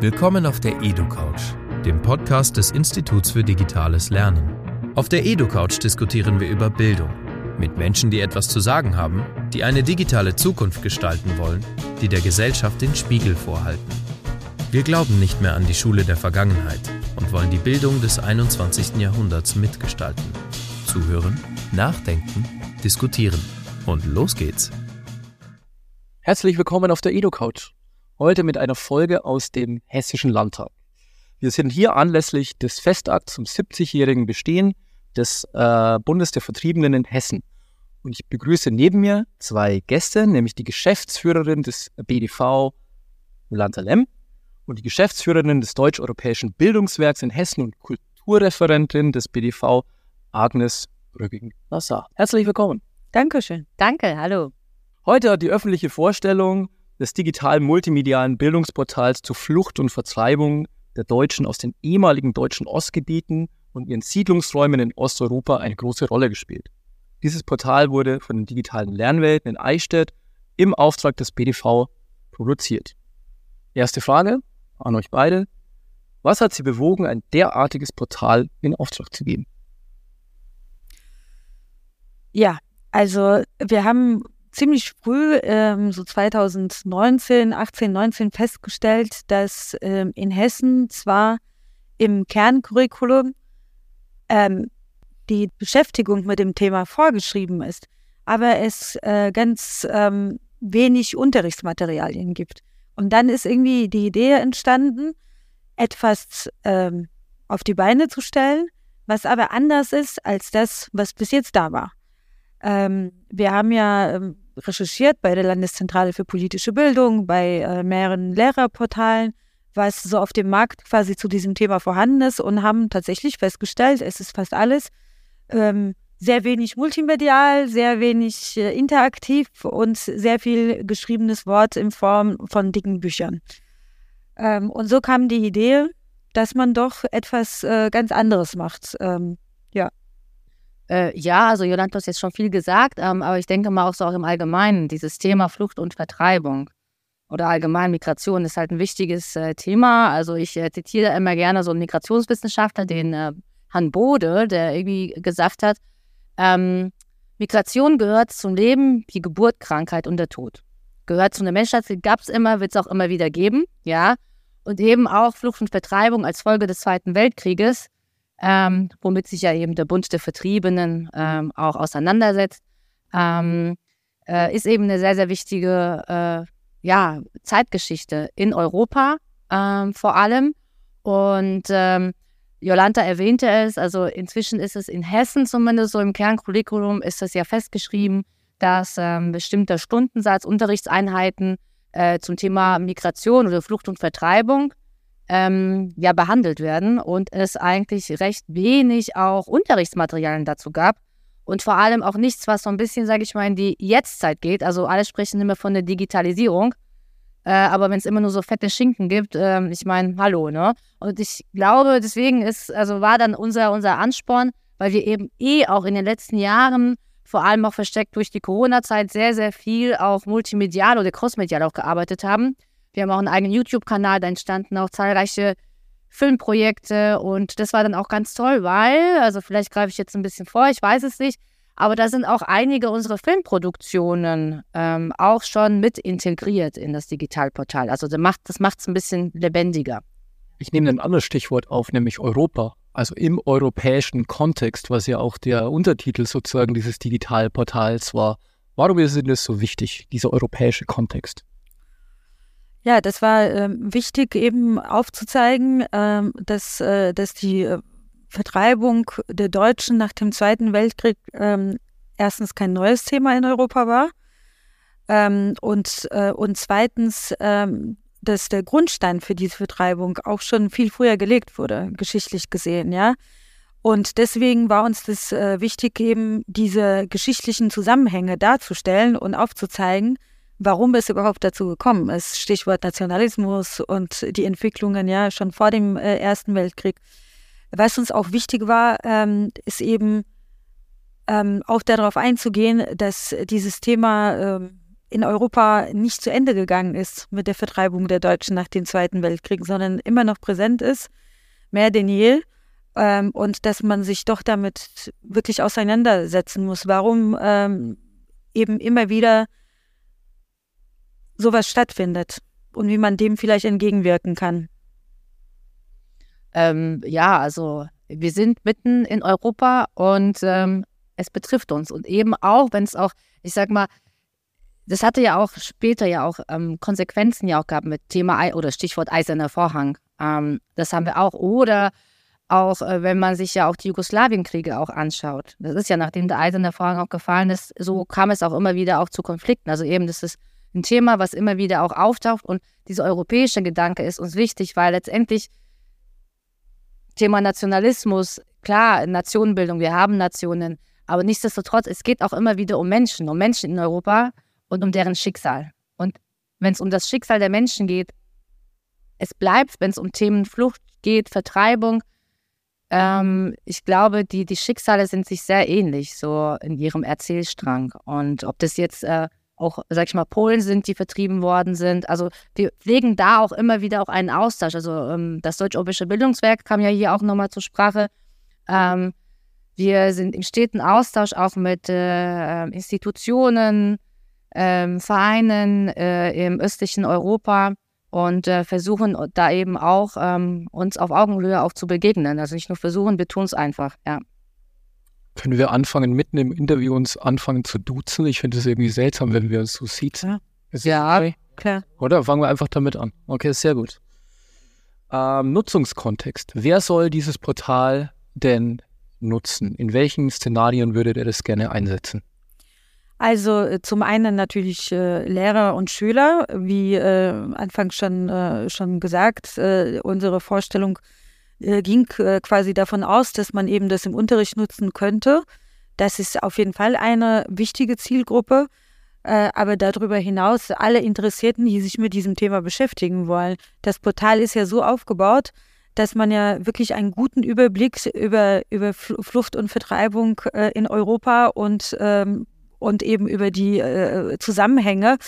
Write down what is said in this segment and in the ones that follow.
Willkommen auf der EduCouch, dem Podcast des Instituts für Digitales Lernen. Auf der EduCouch diskutieren wir über Bildung mit Menschen, die etwas zu sagen haben, die eine digitale Zukunft gestalten wollen, die der Gesellschaft den Spiegel vorhalten. Wir glauben nicht mehr an die Schule der Vergangenheit und wollen die Bildung des 21. Jahrhunderts mitgestalten. Zuhören, nachdenken, diskutieren. Und los geht's. Herzlich willkommen auf der EduCouch. Heute mit einer Folge aus dem Hessischen Landtag. Wir sind hier anlässlich des Festakts zum 70-jährigen Bestehen des äh, Bundes der Vertriebenen in Hessen. Und ich begrüße neben mir zwei Gäste, nämlich die Geschäftsführerin des BDV Jolanta Lemm und die Geschäftsführerin des Deutsch-Europäischen Bildungswerks in Hessen und Kulturreferentin des BDV Agnes Brügging-Nassar. Herzlich willkommen. Dankeschön. Danke, hallo. Heute hat die öffentliche Vorstellung des digitalen multimedialen Bildungsportals zur Flucht und Vertreibung der Deutschen aus den ehemaligen deutschen Ostgebieten und ihren Siedlungsräumen in Osteuropa eine große Rolle gespielt. Dieses Portal wurde von den digitalen Lernwelten in Eichstätt im Auftrag des BDV produziert. Erste Frage an euch beide. Was hat Sie bewogen, ein derartiges Portal in Auftrag zu geben? Ja, also wir haben ziemlich früh, ähm, so 2019, 18, 19 festgestellt, dass ähm, in Hessen zwar im Kerncurriculum ähm, die Beschäftigung mit dem Thema vorgeschrieben ist, aber es äh, ganz ähm, wenig Unterrichtsmaterialien gibt. Und dann ist irgendwie die Idee entstanden, etwas ähm, auf die Beine zu stellen, was aber anders ist als das, was bis jetzt da war. Ähm, wir haben ja ähm, recherchiert bei der Landeszentrale für politische Bildung, bei äh, mehreren Lehrerportalen, was so auf dem Markt quasi zu diesem Thema vorhanden ist und haben tatsächlich festgestellt, es ist fast alles ähm, sehr wenig multimedial, sehr wenig äh, interaktiv und sehr viel geschriebenes Wort in Form von dicken Büchern. Ähm, und so kam die Idee, dass man doch etwas äh, ganz anderes macht. Ja. Äh, ja, also Jolanta hat jetzt schon viel gesagt, ähm, aber ich denke mal auch so auch im Allgemeinen, dieses Thema Flucht und Vertreibung oder allgemein Migration ist halt ein wichtiges äh, Thema. Also ich äh, zitiere immer gerne so einen Migrationswissenschaftler, den äh, Han Bode, der irgendwie gesagt hat, ähm, Migration gehört zum Leben wie Geburt, Krankheit und der Tod. Gehört zu einer Menschheit, gab es immer, wird es auch immer wieder geben, ja. Und eben auch Flucht und Vertreibung als Folge des Zweiten Weltkrieges ähm, womit sich ja eben der Bund der Vertriebenen ähm, auch auseinandersetzt, ähm, äh, ist eben eine sehr, sehr wichtige äh, ja, Zeitgeschichte in Europa ähm, vor allem. Und ähm, Jolanta erwähnte es, also inzwischen ist es in Hessen zumindest so im Kerncurriculum ist es ja festgeschrieben, dass ähm, bestimmter Stundensatz, Unterrichtseinheiten äh, zum Thema Migration oder Flucht und Vertreibung ähm, ja behandelt werden und es eigentlich recht wenig auch Unterrichtsmaterialien dazu gab und vor allem auch nichts, was so ein bisschen, sage ich mal, in die Jetztzeit geht. Also alle sprechen immer von der Digitalisierung, äh, aber wenn es immer nur so fette Schinken gibt, äh, ich meine, hallo, ne? Und ich glaube, deswegen ist, also war dann unser, unser Ansporn, weil wir eben eh auch in den letzten Jahren vor allem auch versteckt durch die Corona-Zeit sehr, sehr viel auch multimedial oder crossmedial auch gearbeitet haben. Wir haben auch einen eigenen YouTube-Kanal, da entstanden auch zahlreiche Filmprojekte und das war dann auch ganz toll, weil, also vielleicht greife ich jetzt ein bisschen vor, ich weiß es nicht, aber da sind auch einige unserer Filmproduktionen ähm, auch schon mit integriert in das Digitalportal. Also das macht es ein bisschen lebendiger. Ich nehme ein anderes Stichwort auf, nämlich Europa. Also im europäischen Kontext, was ja auch der Untertitel sozusagen dieses Digitalportals war. Warum ist es so wichtig, dieser europäische Kontext? Ja, das war ähm, wichtig, eben aufzuzeigen, ähm, dass, äh, dass die äh, Vertreibung der Deutschen nach dem Zweiten Weltkrieg ähm, erstens kein neues Thema in Europa war ähm, und, äh, und zweitens, ähm, dass der Grundstein für diese Vertreibung auch schon viel früher gelegt wurde, geschichtlich gesehen, ja. Und deswegen war uns das äh, wichtig, eben diese geschichtlichen Zusammenhänge darzustellen und aufzuzeigen, warum es überhaupt dazu gekommen ist. Stichwort Nationalismus und die Entwicklungen ja schon vor dem äh, Ersten Weltkrieg. Was uns auch wichtig war, ähm, ist eben ähm, auch darauf einzugehen, dass dieses Thema ähm, in Europa nicht zu Ende gegangen ist mit der Vertreibung der Deutschen nach dem Zweiten Weltkrieg, sondern immer noch präsent ist, mehr denn je. Ähm, und dass man sich doch damit wirklich auseinandersetzen muss, warum ähm, eben immer wieder sowas stattfindet und wie man dem vielleicht entgegenwirken kann. Ähm, ja, also wir sind mitten in Europa und ähm, es betrifft uns. Und eben auch, wenn es auch, ich sag mal, das hatte ja auch später ja auch ähm, Konsequenzen ja auch gehabt mit Thema oder Stichwort Eiserner Vorhang. Ähm, das haben wir auch. Oder auch, äh, wenn man sich ja auch die Jugoslawienkriege auch anschaut. Das ist ja, nachdem der Eiserne Vorhang auch gefallen ist, so kam es auch immer wieder auch zu Konflikten. Also eben, das ist ein Thema, was immer wieder auch auftaucht. Und dieser europäische Gedanke ist uns wichtig, weil letztendlich Thema Nationalismus, klar, Nationenbildung, wir haben Nationen, aber nichtsdestotrotz, es geht auch immer wieder um Menschen, um Menschen in Europa und um deren Schicksal. Und wenn es um das Schicksal der Menschen geht, es bleibt, wenn es um Themen Flucht geht, Vertreibung, ähm, ich glaube, die, die Schicksale sind sich sehr ähnlich, so in ihrem Erzählstrang. Und ob das jetzt äh, auch, sag ich mal, Polen sind, die vertrieben worden sind. Also wir pflegen da auch immer wieder auch einen Austausch. Also ähm, das Deutsch-Obische Bildungswerk kam ja hier auch nochmal zur Sprache. Ähm, wir sind im steten Austausch auch mit äh, Institutionen, äh, Vereinen äh, im östlichen Europa und äh, versuchen da eben auch ähm, uns auf Augenhöhe auch zu begegnen. Also nicht nur versuchen, wir tun es einfach, ja. Können wir anfangen, mitten im Interview uns anfangen zu duzen? Ich finde es irgendwie seltsam, wenn wir uns so sieht. Ja, okay? klar. Oder fangen wir einfach damit an. Okay, sehr gut. Ähm, Nutzungskontext. Wer soll dieses Portal denn nutzen? In welchen Szenarien würdet ihr das gerne einsetzen? Also äh, zum einen natürlich äh, Lehrer und Schüler, wie äh, anfangs schon, äh, schon gesagt, äh, unsere Vorstellung äh, ging quasi davon aus, dass man eben das im Unterricht nutzen könnte. Das ist auf jeden Fall eine wichtige Zielgruppe. aber darüber hinaus alle Interessierten, die sich mit diesem Thema beschäftigen wollen. Das Portal ist ja so aufgebaut, dass man ja wirklich einen guten Überblick über, über Flucht und Vertreibung in Europa und ähm, und eben über die äh, Zusammenhänge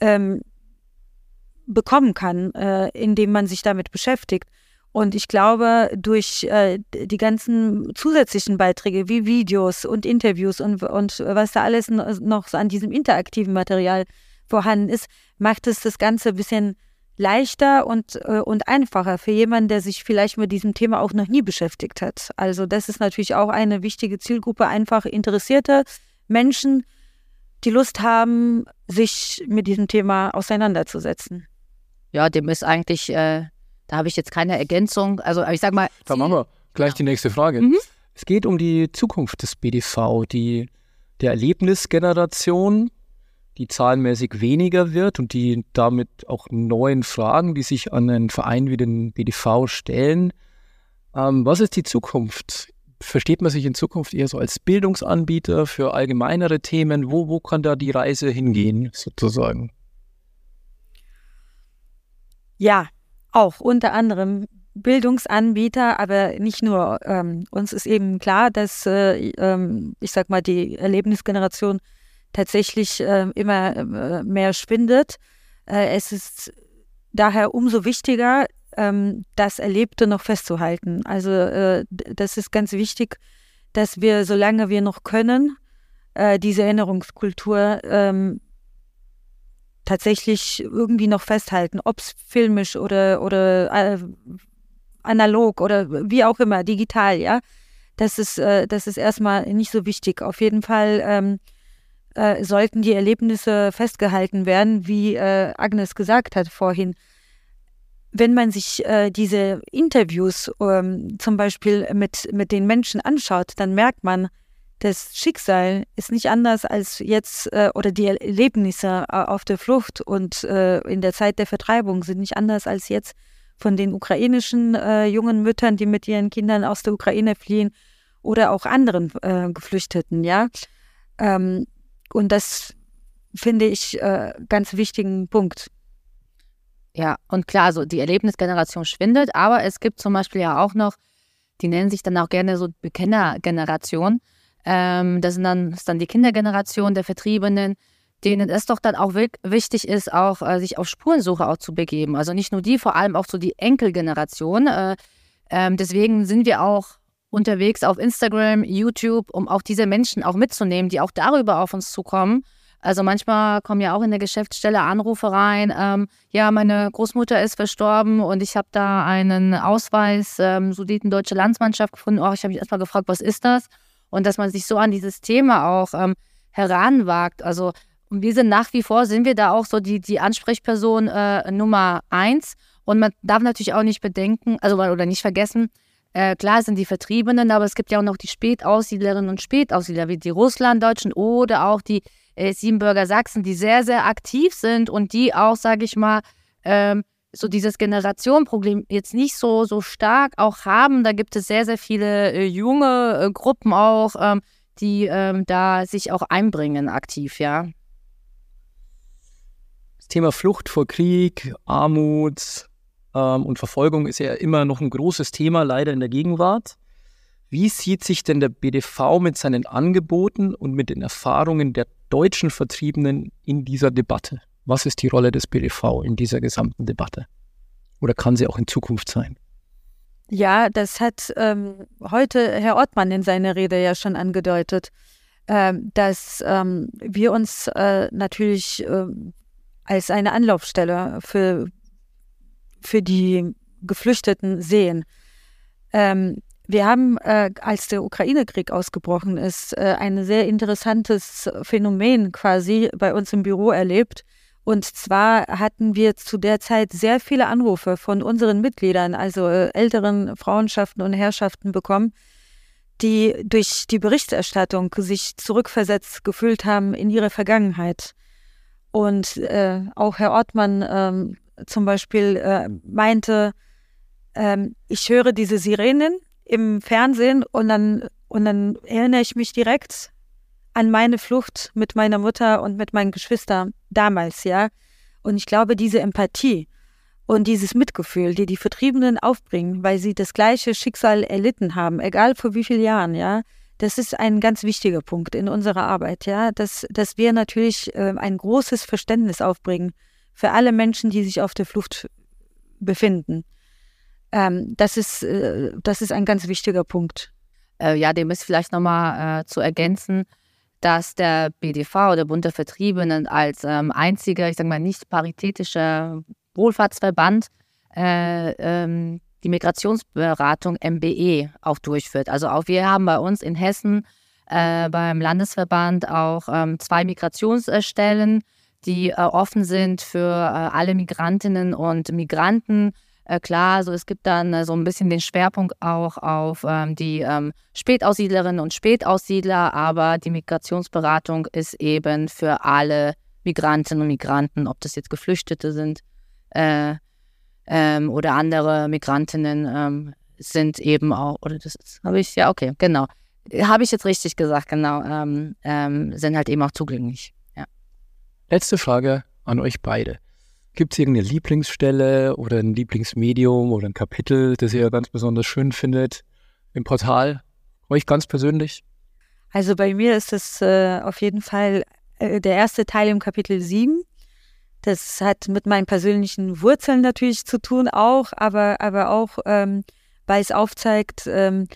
ähm, bekommen kann, äh, indem man sich damit beschäftigt. Und ich glaube, durch äh, die ganzen zusätzlichen Beiträge wie Videos und Interviews und, und was da alles noch an diesem interaktiven Material vorhanden ist, macht es das Ganze ein bisschen leichter und, äh, und einfacher für jemanden, der sich vielleicht mit diesem Thema auch noch nie beschäftigt hat. Also das ist natürlich auch eine wichtige Zielgruppe, einfach interessierte Menschen, die Lust haben, sich mit diesem Thema auseinanderzusetzen. Ja, dem ist eigentlich, äh, da habe ich jetzt keine Ergänzung. Also ich sag mal. Dann machen wir gleich ja. die nächste Frage. Mhm. Es geht um die Zukunft des BDV, die der Erlebnisgeneration, die zahlenmäßig weniger wird und die damit auch neuen Fragen, die sich an einen Verein wie den BDV stellen. Ähm, was ist die Zukunft? versteht man sich in Zukunft eher so als Bildungsanbieter für allgemeinere Themen? Wo, wo kann da die Reise hingehen, sozusagen? Ja, auch unter anderem Bildungsanbieter, aber nicht nur. Ähm, uns ist eben klar, dass, äh, ähm, ich sag mal, die Erlebnisgeneration tatsächlich äh, immer äh, mehr schwindet. Äh, es ist daher umso wichtiger, ähm, das Erlebte noch festzuhalten. Also äh, das ist ganz wichtig, dass wir, solange wir noch können, äh, diese Erinnerungskultur ähm, tatsächlich irgendwie noch festhalten, ob es filmisch oder, oder äh, analog oder wie auch immer, digital, ja. Das ist, äh, das ist erstmal nicht so wichtig. Auf jeden Fall ähm, äh, sollten die Erlebnisse festgehalten werden, wie äh, Agnes gesagt hat vorhin wenn man sich äh, diese Interviews ähm, zum Beispiel mit, mit den Menschen anschaut, dann merkt man, das Schicksal ist nicht anders als jetzt äh, oder die Erlebnisse äh, auf der Flucht und äh, in der Zeit der Vertreibung sind nicht anders als jetzt von den ukrainischen äh, jungen Müttern, die mit ihren Kindern aus der Ukraine fliehen oder auch anderen äh, Geflüchteten, ja. Ähm, und das finde ich äh, ganz wichtigen Punkt. Ja, und klar, so die Erlebnisgeneration schwindet, aber es gibt zum Beispiel ja auch noch, die nennen sich dann auch gerne so Bekennergeneration. Ähm, das, sind dann, ist dann die Kindergeneration der Vertriebenen, denen es doch dann auch wichtig ist, auch äh, sich auf Spurensuche auch zu begeben. Also nicht nur die, vor allem auch so die Enkelgeneration. Äh, ähm, deswegen sind wir auch unterwegs auf Instagram, YouTube, um auch diese Menschen auch mitzunehmen, die auch darüber auf uns zukommen. Also manchmal kommen ja auch in der Geschäftsstelle Anrufe rein, ähm, ja, meine Großmutter ist verstorben und ich habe da einen Ausweis ähm, Sudetendeutsche Landsmannschaft gefunden. Oh, ich habe mich erstmal gefragt, was ist das? Und dass man sich so an dieses Thema auch ähm, heranwagt. Also wir sind nach wie vor, sind wir da auch so die, die Ansprechperson äh, Nummer eins. Und man darf natürlich auch nicht bedenken, also oder nicht vergessen, äh, klar sind die Vertriebenen, aber es gibt ja auch noch die Spätaussiedlerinnen und Spätaussiedler, wie die Russlanddeutschen oder auch die äh, Siebenbürger Sachsen, die sehr, sehr aktiv sind und die auch, sage ich mal, ähm, so dieses Generationenproblem jetzt nicht so, so stark auch haben. Da gibt es sehr, sehr viele äh, junge äh, Gruppen auch, ähm, die ähm, da sich auch einbringen aktiv, ja. Das Thema Flucht vor Krieg, Armut, ähm, und Verfolgung ist ja immer noch ein großes Thema, leider in der Gegenwart. Wie sieht sich denn der BDV mit seinen Angeboten und mit den Erfahrungen der deutschen Vertriebenen in dieser Debatte? Was ist die Rolle des BDV in dieser gesamten Debatte? Oder kann sie auch in Zukunft sein? Ja, das hat ähm, heute Herr Ortmann in seiner Rede ja schon angedeutet, ähm, dass ähm, wir uns äh, natürlich äh, als eine Anlaufstelle für für die Geflüchteten sehen. Ähm, wir haben, äh, als der Ukraine-Krieg ausgebrochen ist, äh, ein sehr interessantes Phänomen quasi bei uns im Büro erlebt. Und zwar hatten wir zu der Zeit sehr viele Anrufe von unseren Mitgliedern, also äh, älteren Frauenschaften und Herrschaften bekommen, die durch die Berichterstattung sich zurückversetzt gefühlt haben in ihre Vergangenheit. Und äh, auch Herr Ortmann ähm, zum Beispiel äh, meinte, ähm, ich höre diese Sirenen im Fernsehen und dann, und dann erinnere ich mich direkt an meine Flucht mit meiner Mutter und mit meinen Geschwistern damals, ja. Und ich glaube, diese Empathie und dieses Mitgefühl, die die Vertriebenen aufbringen, weil sie das gleiche Schicksal erlitten haben, egal vor wie vielen Jahren, ja, das ist ein ganz wichtiger Punkt in unserer Arbeit, ja, dass, dass wir natürlich äh, ein großes Verständnis aufbringen für alle Menschen, die sich auf der Flucht befinden. Ähm, das, ist, äh, das ist ein ganz wichtiger Punkt. Äh, ja, dem ist vielleicht nochmal äh, zu ergänzen, dass der BDV, der Bund der Vertriebenen, als ähm, einziger, ich sage mal, nicht paritätischer Wohlfahrtsverband äh, ähm, die Migrationsberatung MBE auch durchführt. Also auch wir haben bei uns in Hessen äh, beim Landesverband auch ähm, zwei Migrationsstellen die äh, offen sind für äh, alle Migrantinnen und Migranten. Äh, klar, so es gibt dann äh, so ein bisschen den Schwerpunkt auch auf ähm, die ähm, Spätaussiedlerinnen und Spätaussiedler, aber die Migrationsberatung ist eben für alle Migrantinnen und Migranten, ob das jetzt Geflüchtete sind äh, ähm, oder andere Migrantinnen ähm, sind eben auch, oder das habe ich, ja, okay, genau. Habe ich jetzt richtig gesagt, genau, ähm, ähm, sind halt eben auch zugänglich. Letzte Frage an euch beide. Gibt es irgendeine Lieblingsstelle oder ein Lieblingsmedium oder ein Kapitel, das ihr ganz besonders schön findet im Portal? Euch ganz persönlich? Also bei mir ist es äh, auf jeden Fall äh, der erste Teil im Kapitel 7. Das hat mit meinen persönlichen Wurzeln natürlich zu tun auch, aber, aber auch, ähm, weil es aufzeigt, ähm,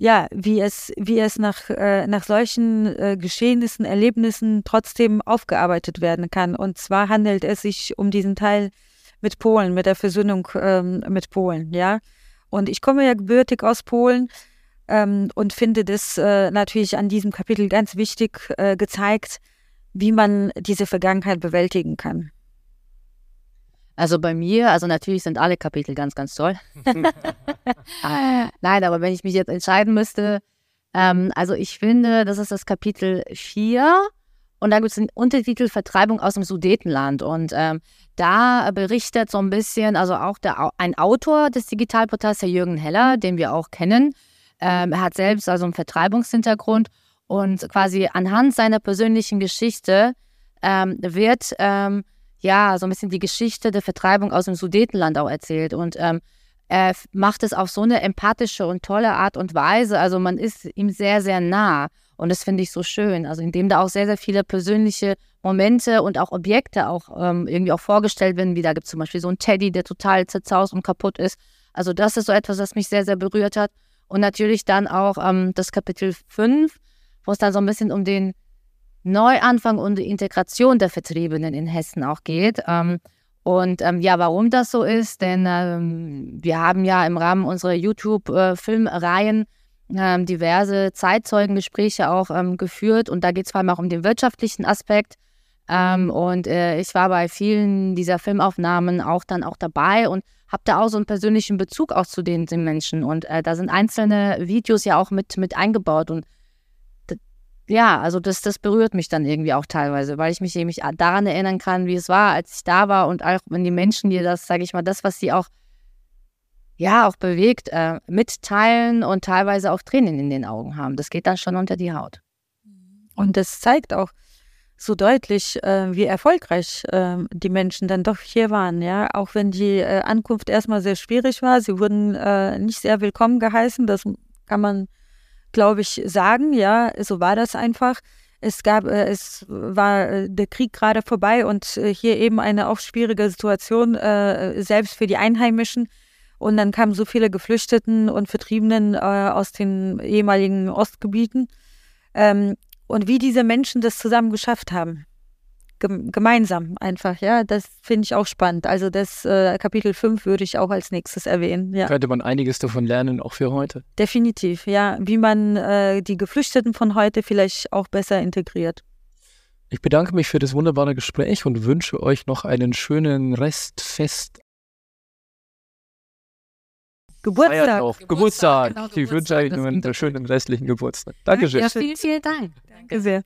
ja, wie es, wie es nach, äh, nach solchen äh, Geschehnissen, Erlebnissen trotzdem aufgearbeitet werden kann. Und zwar handelt es sich um diesen Teil mit Polen, mit der Versöhnung ähm, mit Polen, ja. Und ich komme ja gebürtig aus Polen ähm, und finde das äh, natürlich an diesem Kapitel ganz wichtig äh, gezeigt, wie man diese Vergangenheit bewältigen kann. Also bei mir, also natürlich sind alle Kapitel ganz, ganz toll. Nein, aber wenn ich mich jetzt entscheiden müsste, ähm, also ich finde, das ist das Kapitel 4 und da gibt es den Untertitel Vertreibung aus dem Sudetenland. Und ähm, da berichtet so ein bisschen, also auch der, ein Autor des Digitalportals, der Jürgen Heller, den wir auch kennen. Ähm, er hat selbst also einen Vertreibungshintergrund und quasi anhand seiner persönlichen Geschichte ähm, wird ähm, ja, so ein bisschen die Geschichte der Vertreibung aus dem Sudetenland auch erzählt. Und ähm, er macht es auf so eine empathische und tolle Art und Weise. Also man ist ihm sehr, sehr nah. Und das finde ich so schön. Also indem da auch sehr, sehr viele persönliche Momente und auch Objekte auch ähm, irgendwie auch vorgestellt werden. Wie da gibt es zum Beispiel so einen Teddy, der total zerzaust und kaputt ist. Also das ist so etwas, was mich sehr, sehr berührt hat. Und natürlich dann auch ähm, das Kapitel 5, wo es dann so ein bisschen um den Neuanfang und Integration der Vertriebenen in Hessen auch geht. Ähm, und ähm, ja, warum das so ist, denn ähm, wir haben ja im Rahmen unserer YouTube-Filmreihen diverse Zeitzeugengespräche auch geführt und da geht es vor allem auch um den wirtschaftlichen Aspekt. Und äh, ich war bei vielen dieser Filmaufnahmen auch dann auch dabei und habe da auch so einen persönlichen Bezug auch zu den, den Menschen. Und äh, da sind einzelne Videos ja auch mit, mit eingebaut und ja, also das, das berührt mich dann irgendwie auch teilweise, weil ich mich nämlich daran erinnern kann, wie es war, als ich da war und auch wenn die Menschen dir das, sage ich mal, das, was sie auch, ja, auch bewegt, äh, mitteilen und teilweise auch Tränen in den Augen haben. Das geht dann schon unter die Haut. Und das zeigt auch so deutlich, äh, wie erfolgreich äh, die Menschen dann doch hier waren, ja. Auch wenn die äh, Ankunft erstmal sehr schwierig war, sie wurden äh, nicht sehr willkommen geheißen, das kann man glaube ich, sagen. Ja, so war das einfach. Es gab, äh, es war äh, der Krieg gerade vorbei und äh, hier eben eine auch schwierige Situation, selbst für die Einheimischen. Und dann kamen so viele Geflüchteten und Vertriebenen aus den ehemaligen Ostgebieten. Ähm, und wie diese Menschen das zusammen geschafft haben gemeinsam einfach, ja. Das finde ich auch spannend. Also das äh, Kapitel 5 würde ich auch als nächstes erwähnen. Ja. Könnte man einiges davon lernen, auch für heute. Definitiv, ja. Wie man äh, die Geflüchteten von heute vielleicht auch besser integriert. Ich bedanke mich für das wunderbare Gespräch und wünsche euch noch einen schönen Restfest. Geburtstag. Geburtstag. Geburtstag. Genau, ich wünsche euch einen schönen restlichen Geburtstag. Dankeschön. Ja, vielen, vielen Dank. Danke sehr.